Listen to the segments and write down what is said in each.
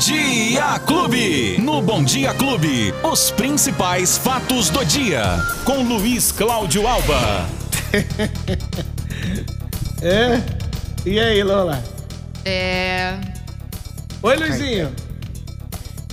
Dia Clube. No Bom Dia Clube, os principais fatos do dia. Com Luiz Cláudio Alba. É? E aí, Lola? É. Oi, Luizinho.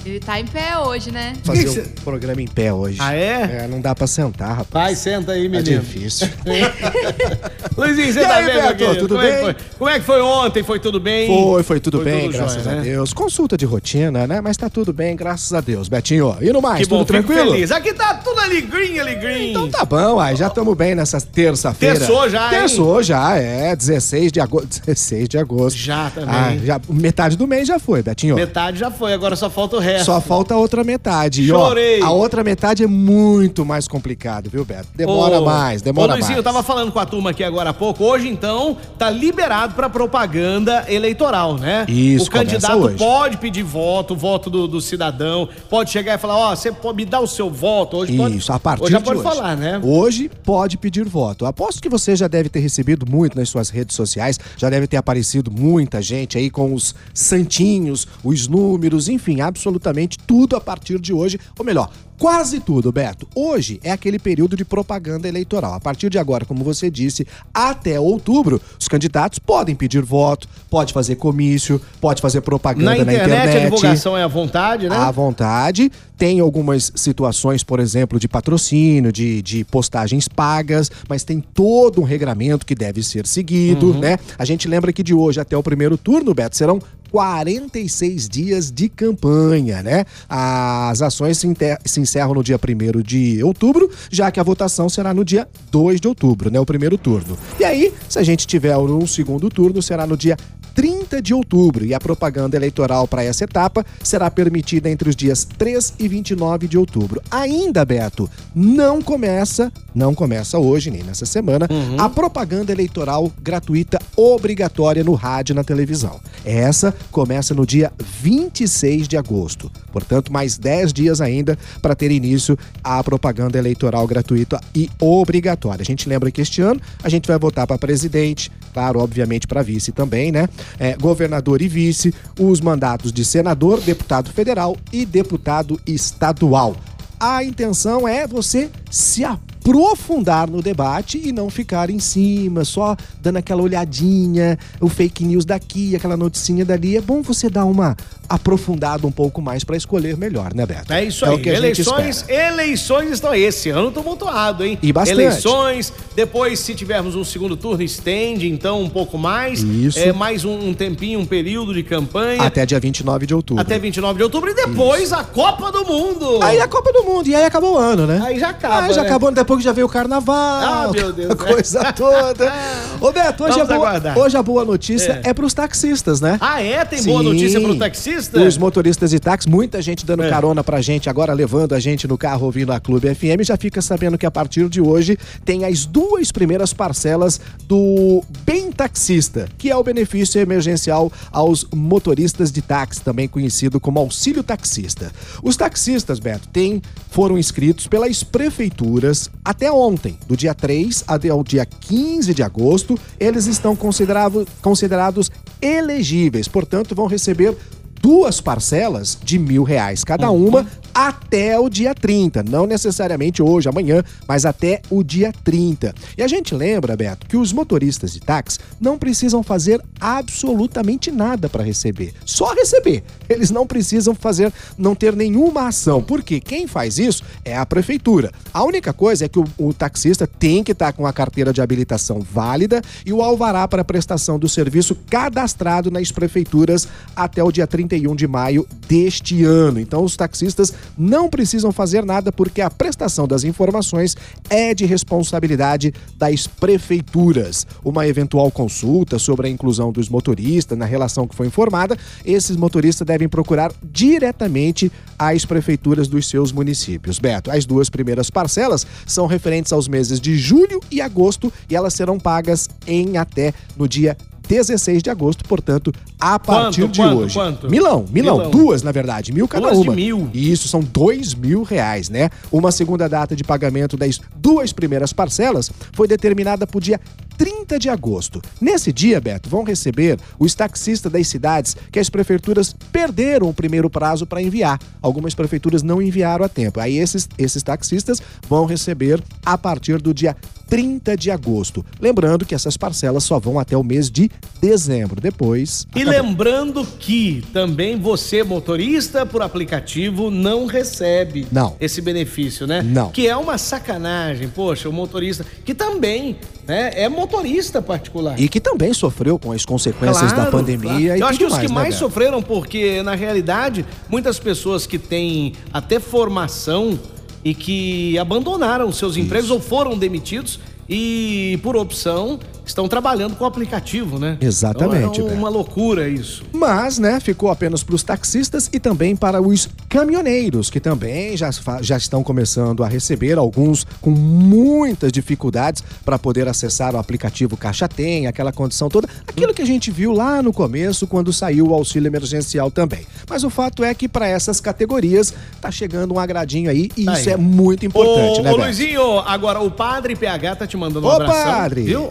Ele tá em pé hoje, né? fazer o cê- programa em pé hoje. Ah, é? É, não dá pra sentar, rapaz. Vai, senta aí, Tá menino. difícil. Luizinho, você E tá aí, bem, Beto, tudo Como É bem? foi? Como é que foi ontem? Foi tudo bem? Foi, foi tudo bem, tudo graças jóia, a né? Deus. Consulta de rotina, né? Mas tá tudo bem, graças a Deus. Betinho, e no mais, Que bom, tudo fico tranquilo? feliz. Aqui tá tudo alegrinho, alegrinho. Então tá bom, aí já estamos bem nessa terça-feira. Terçou já, hein? Terçou já, é. 16 de agosto. 16 de agosto. Já também. Ah, já, metade do mês já foi, Betinho. Metade já foi, agora só falta o resto. Só falta a outra metade. E, ó, Chorei. a outra metade é muito mais complicado, viu, Beto? Demora Ô, mais, demora Ô, Luizinho, mais. eu tava falando com a turma aqui agora há pouco. Hoje, então, tá liberado pra propaganda eleitoral, né? Isso, O candidato hoje. pode pedir voto, o voto do, do cidadão. Pode chegar e falar, ó, você pode me dar o seu voto. Hoje pode. Isso, a partir hoje já de pode hoje. falar, né? Hoje pode pedir voto. Aposto que você já deve ter recebido muito nas suas redes sociais, já deve ter aparecido muita gente aí com os santinhos, os números, enfim, absolutamente tudo a partir de hoje, ou melhor, quase tudo, Beto. Hoje é aquele período de propaganda eleitoral. A partir de agora, como você disse, até outubro, os candidatos podem pedir voto, pode fazer comício, pode fazer propaganda Na na internet, internet. a divulgação é à vontade, né? À vontade. Tem algumas situações, por exemplo, de patrocínio, de, de postagens pagas, mas tem todo um regramento que deve ser seguido, Uhum. né? A gente lembra que de hoje até o primeiro turno, Beto, serão 46 dias de campanha, né? As ações se, enter- se encerram no dia 1 de outubro, já que a votação será no dia 2 de outubro, né? O primeiro turno. E aí, se a gente tiver um segundo turno, será no dia 30 de outubro e a propaganda eleitoral para essa etapa será permitida entre os dias 3 e 29 de outubro. Ainda, Beto, não começa, não começa hoje nem nessa semana, a propaganda eleitoral gratuita obrigatória no rádio e na televisão. Essa começa no dia 26 de agosto. Portanto, mais 10 dias ainda para ter início a propaganda eleitoral gratuita e obrigatória. A gente lembra que este ano a gente vai votar para presidente, claro, obviamente para vice também, né? É, governador e vice, os mandatos de senador, deputado federal e deputado estadual. A intenção é você se aprofundar no debate e não ficar em cima, só dando aquela olhadinha, o fake news daqui, aquela noticinha dali. É bom você dar uma aprofundada um pouco mais para escolher melhor, né, Beto? É isso É aí. eleições, eleições estão aí. Esse ano tumultuado, hein? E bastante. Eleições, depois, se tivermos um segundo turno, estende, então, um pouco mais. Isso. É, mais um, um tempinho, um período de campanha. Até dia 29 de outubro. até 29 de outubro. E depois a Copa do Mundo. Aí a Copa do Mundo, e aí acabou o ano, né? Aí já acaba, Aí já né? acabou, depois já veio o carnaval. Ah, meu Deus, A né? coisa toda. Ô, Beto, hoje, a boa, aguardar. hoje a boa notícia É. é, pros taxistas, né? Ah, é? Tem boa Sim. notícia pro taxista? Os motoristas de táxi, muita gente dando É. carona pra gente, agora levando a gente no carro ouvindo a Clube FM, já fica sabendo que a partir de hoje tem as duas primeiras parcelas do Bem Taxista, que é o benefício emergencial aos motoristas de táxi, também conhecido como auxílio taxista. Os taxistas, Beto, têm, foram inscritos pelas prefeituras até ontem, do dia 3 até o dia 15 de agosto, eles estão considerado- considerados elegíveis, portanto, vão receber duas parcelas de mil reais cada uma até o dia 30. Não necessariamente hoje, amanhã, mas até o dia 30. E a gente lembra, Beto, que os motoristas de táxi não precisam fazer absolutamente nada para receber. Só receber. Eles não precisam fazer, não ter nenhuma ação. Porque quem faz isso é a prefeitura. A única coisa é que o, o taxista tem que estar com a carteira de habilitação válida e o alvará para prestação do serviço cadastrado nas prefeituras até o dia 31 de maio deste ano. Então, os taxistas não precisam fazer nada porque a prestação das informações é de responsabilidade das prefeituras. Uma eventual consulta sobre a inclusão dos motoristas na relação que foi informada, esses motoristas devem procurar diretamente as prefeituras dos seus municípios. Beto, as duas primeiras parcelas são referentes aos meses de julho e agosto e elas serão pagas em até no dia 16 de agosto, portanto, a partir Quanto, de quanto, hoje. quanto? Milão, milão, Milão. duas na verdade, mil cada Duas de uma. mil? E isso são dois mil reais, né? Uma segunda data de pagamento das duas primeiras parcelas foi determinada para o dia 30 de agosto. Nesse dia, Beto, vão receber os taxistas das cidades que as prefeituras perderam o primeiro prazo para enviar. Algumas prefeituras não enviaram a tempo. Aí esses, esses taxistas vão receber a partir do dia 30 de agosto. Lembrando que essas parcelas só vão até o mês de dezembro. Depois. E acabou. lembrando que também você, motorista por aplicativo, não recebe Não. esse benefício, né? Não. Que é uma sacanagem. Poxa, o motorista, que também né, é motorista particular. E que também sofreu com as consequências da pandemia claro. e Eu acho que os que né, mais Beto? sofreram, porque na realidade, muitas pessoas que têm até formação e que abandonaram seus empregos ou foram demitidos e, por opção, estão trabalhando com o aplicativo, né? Exatamente, Então é uma loucura isso. Mas, né, ficou apenas para os taxistas e também para os caminhoneiros, que também já, já estão começando a receber, alguns com muitas dificuldades para poder acessar o aplicativo Caixa Tem, aquela condição toda, aquilo que a gente viu lá no começo, quando saiu o auxílio emergencial também. Mas o fato é que para essas categorias tá chegando um agradinho aí e Tá isso aí. é muito importante, ô, né, ô Beto? Luizinho, agora o padre PH tá te mandando um Ô, abração. padre! Viu?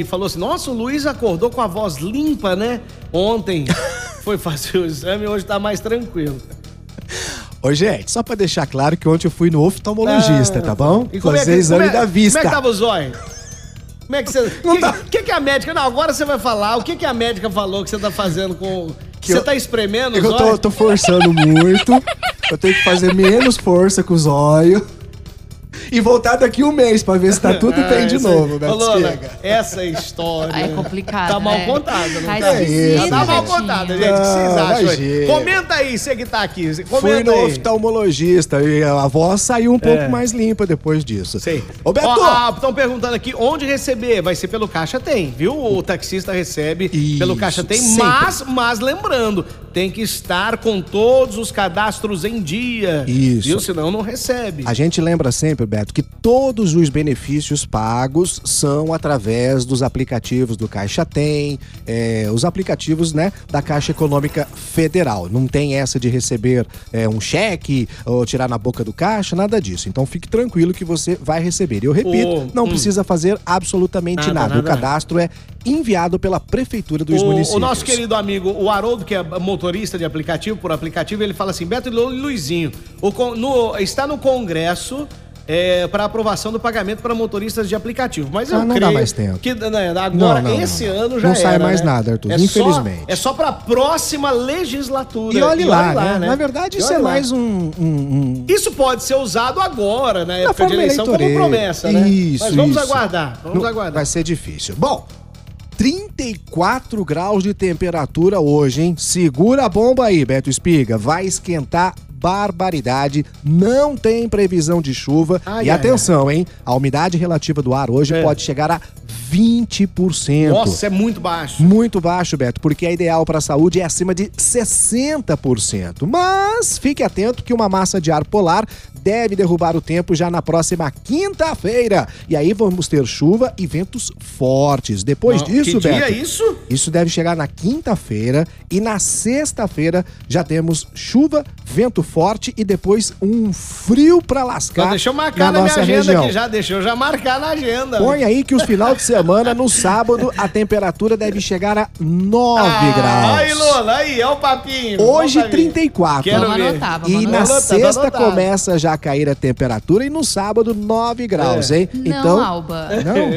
E falou assim: nossa, o Luiz acordou com a voz limpa, né? Ontem foi fazer o exame, hoje tá mais tranquilo. Ô, gente, só para deixar claro que ontem eu fui no oftalmologista, Ah, tá bom? E como é Fazer que, exame é- da vista. Como é que tava o zóio? Como é que você. Não que, tá- que que a médica. Não, agora você vai falar. O que, que a médica falou que você tá fazendo com. Que você eu- tá espremendo o Eu tô, zóio? tô forçando muito. Eu tenho que fazer menos força com os olhos. E voltar daqui um mês pra ver se tá tudo bem de Ah, isso aí. novo, Beto Ô, Lola, Espiga. essa história. Ah, é complicado, Tá mal né? contada, não Tá tá? esquisito, Tá mal contada, gente. O que vocês Ah, acham? aí? imagina. Comenta aí, você que tá aqui. Fui Comenta no aí. oftalmologista e a voz saiu um pouco É. mais limpa depois disso. Sei. Ô, Beto! Estão perguntando aqui onde receber. Vai ser pelo Caixa Tem, viu? O taxista recebe Isso, pelo Caixa Tem, sempre. mas, mas lembrando, tem que estar com todos os cadastros em dia. Isso. Viu? Senão não recebe. A gente lembra sempre, Beto, que todos os benefícios pagos são através dos aplicativos do Caixa Tem, é, os aplicativos né, da Caixa Econômica Federal. Não tem essa de receber é, um cheque ou tirar na boca do caixa, nada disso. Então fique tranquilo que você vai receber. E eu repito, Ô, não hum. precisa fazer absolutamente Nada, nada. nada, O cadastro é enviado pela Prefeitura dos O, municípios. o nosso querido amigo, o Haroldo, que é motorista de aplicativo por aplicativo, ele fala assim: Beto e Lu- Luizinho, o no- está no Congresso. é, para aprovação do pagamento para motoristas de aplicativo. Mas eu Ah, não dá mais tempo. que né, agora, Não, não, esse não, ano já Não sai era, mais né? nada, Arthur, É só- infelizmente. é só para a próxima legislatura. E olhe lá, né? né? Na verdade, isso é lá. mais um- um- um, Isso pode ser usado agora, na Na época de forma eleição, como promessa, né? Isso, Mas vamos isso. aguardar, vamos aguardar. Vai ser difícil. Bom, 34 graus de temperatura hoje, hein? Segura a bomba aí, Beto Espiga. Vai esquentar barbaridade. Não tem previsão de chuva. Ai, e ai, atenção, hein? A umidade relativa do ar hoje É. pode chegar a 20%. Nossa, é muito baixo. Muito baixo, Beto, porque a ideal para a saúde é acima de 60%. Mas fique atento que uma massa de ar polar deve derrubar o tempo já na próxima quinta-feira. E aí vamos ter chuva e ventos fortes. Depois Não, disso, que Beto. dia é isso? Isso deve chegar na quinta-feira e na sexta-feira já temos chuva, vento forte e depois um frio para lascar. Então, deixa eu marcar na, minha nossa agenda região. aqui já, deixa eu já marcar na agenda. Põe aí que os final de semana, no sábado, a temperatura deve chegar a 9 Ah, graus. Aí, Lola, aí, é o papinho. Hoje, ver. 34. Quero Vamos anotar, vamos E anotar. na sexta anotar. começa já a cair a temperatura e no sábado 9 graus, É. hein? Não, então, Alba.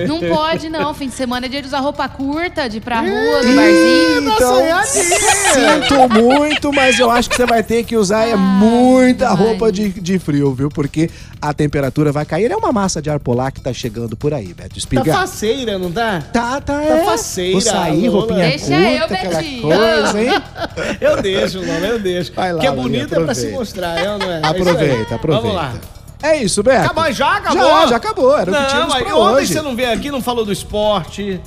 Não? Não pode, não. Fim de semana é dia de usar roupa curta, de ir pra rua, do barzinho. Então, sinto muito, mas eu acho que você vai ter que usar é muita roupa de, de frio, viu? Porque a temperatura vai cair. É uma massa de ar polar que tá chegando por aí, Beto Tá Espiga. faceira, não tá? Tá, tá, é. faceira, Vou sair, Lola. roupinha Deixa curta, eu, aquela Betinho. coisa, hein? Eu deixo, Lola, eu deixo. Vai lá, Porque é Lola, bonito é pra se mostrar, é ou não é? É. Aproveita, aproveita. Vamos lá. É isso, Beto. Acabou, já acabou? Já, já acabou. Era o que não, tínhamos pra ontem hoje. você não veio aqui, não falou do esporte.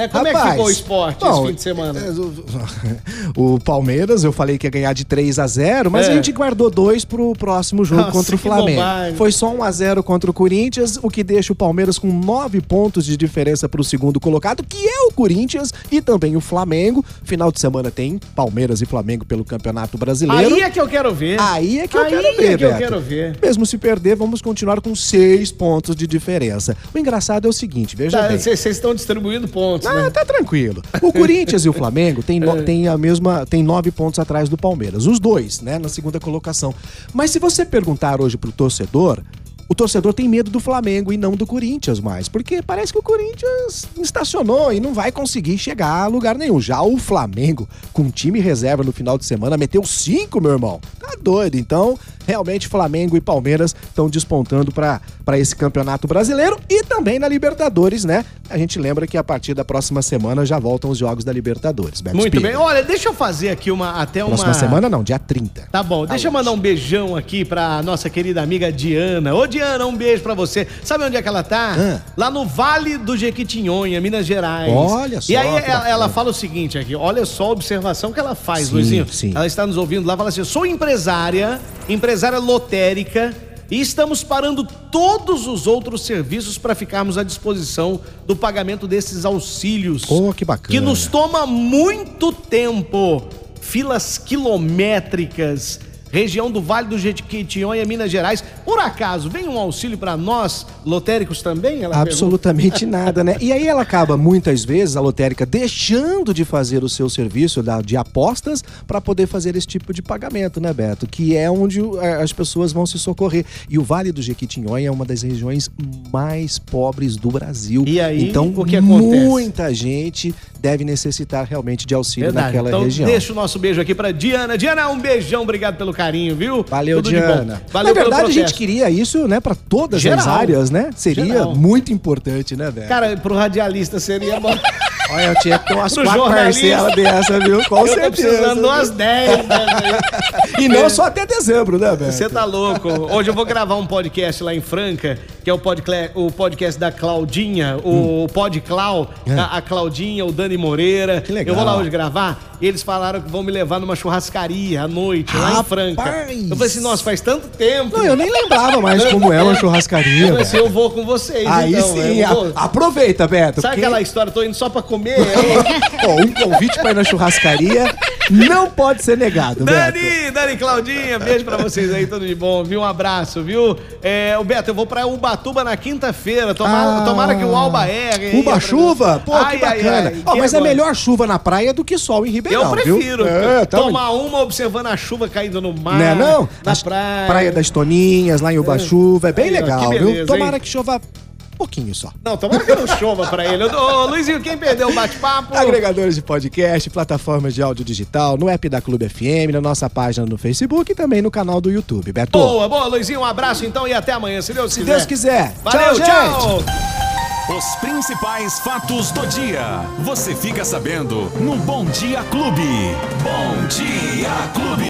Né? Como é que Rapaz, ficou o esporte bom, esse fim de semana? O Palmeiras, eu falei que ia ganhar de 3 a 0 mas É. a gente guardou dois pro próximo jogo Nossa, contra o Flamengo. bobagem. Foi só 1 a 0 contra o Corinthians, o que deixa o Palmeiras com 9 pontos de diferença pro segundo colocado, que é o Corinthians e também o Flamengo. Final de semana tem Palmeiras e Flamengo pelo Campeonato Brasileiro. Aí é que eu quero ver. Aí é que eu Aí quero é ver, que eu quero ver. Mesmo se perder, vamos continuar com seis pontos de diferença. O engraçado é o seguinte, veja bem. Vocês estão distribuindo pontos, Ah, né? tá tranquilo. O Corinthians e o Flamengo tem, no- tem a mesma, tem nove pontos atrás do Palmeiras. Os dois, né, na segunda colocação. Mas se você perguntar hoje pro torcedor, o torcedor tem medo do Flamengo e não do Corinthians mais, porque parece que o Corinthians estacionou e não vai conseguir chegar a lugar nenhum. Já o Flamengo, com time reserva no final de semana, meteu cinco, meu irmão. Tá doido. Então, realmente Flamengo e Palmeiras estão despontando para esse campeonato brasileiro e também na Libertadores, né? A gente lembra que a partir da próxima semana já voltam os jogos da Libertadores. Beto Muito Spieler. bem. Olha, deixa eu fazer aqui uma até uma Próxima semana não, dia 30. Tá bom, deixa eu mandar um beijão aqui pra nossa querida amiga Diana. Ô Diana, um beijo pra você. Sabe onde é que ela tá? Ah. Lá no Vale do Jequitinhonha, Minas Gerais. Olha só, E aí ela, ela fala o seguinte aqui, olha só a observação que ela faz, Sim, Luizinho. sim. Ela está nos ouvindo lá, fala assim, sou empresária, empresária lotérica, e estamos parando todos os outros serviços para ficarmos à disposição do pagamento desses auxílios. Oh, que bacana. Que nos toma muito tempo. Filas quilométricas. Região do Vale do Jequitinhonha, Minas Gerais. Por acaso, vem um auxílio para nós, lotéricos também? Absolutamente nada, né? E aí ela acaba, muitas vezes, a lotérica deixando de fazer o seu serviço de apostas para poder fazer esse tipo de pagamento, né, Beto? Que é onde as pessoas vão se socorrer. E o Vale do Jequitinhonha é uma das regiões mais pobres do Brasil. E aí, então, o que acontece? muita gente deve necessitar realmente de auxílio Verdade. naquela então, região. deixa o nosso beijo aqui para Diana. Diana, um beijão, obrigado pelo carinho, viu? Valeu, Tudo. Diana. Valeu Na verdade, a gente queria isso, né, para todas as Geral. áreas, né? Seria Geral. muito importante, né, Beto? Cara, pro radialista seria bom. Olha, eu tinha que ter umas quatro parcelas dessa, viu? Com Eu tô certeza. precisando de umas 10. né, E não só até dezembro, né, Beto? Você tá louco. Hoje eu vou gravar um podcast lá em Franca, que é o, podcle- o podcast da Claudinha, o Podclau, É. a, a Claudinha, o Dani Moreira. Que legal. Eu vou lá hoje gravar. E eles falaram que vão me levar numa churrascaria à noite, lá em Rapaz. Franca. Eu falei assim, nossa, faz tanto tempo. Não, eu nem lembrava mais como é uma Eu churrascaria, falei assim, eu vou com vocês, Aí então. sim, eu a- aproveita, Beto. Sabe porque- aquela história, tô indo só pra comer? Aí- Ó, um convite pra ir na churrascaria não pode ser negado, Beto. Dani, Dani Claudinha, beijo pra vocês aí, tudo de bom, viu? Um abraço, viu? É, o Beto, eu vou pra Ubatuba na quinta-feira. Tomara, Ah. tomara que o Alba erre. Uba chuva? Pô, Ai, que ai, bacana. ai, Ó, que mas é agora? melhor chuva na praia do que sol em Ribeirão, Eu prefiro viu? É, tá tomar uma observando a chuva caindo no mar. Né, não? Na As- praia. Praia das Toninhas, lá em Ubachuva, é bem Aí, ó, legal, beleza, viu? Tomara hein? que chova pouquinho só. Não, tomara que não chova pra ele. Ô, Luizinho, quem perdeu o bate-papo? Agregadores de podcast, plataformas de áudio digital, no app da Clube FM, na nossa página no Facebook e também no canal do YouTube. Beto, Boa, boa, Luizinho, um abraço então e até amanhã, se Deus se quiser. Deus quiser. Valeu, gente. tchau. Os principais fatos do dia. Você fica sabendo no Bom Dia Clube. Bom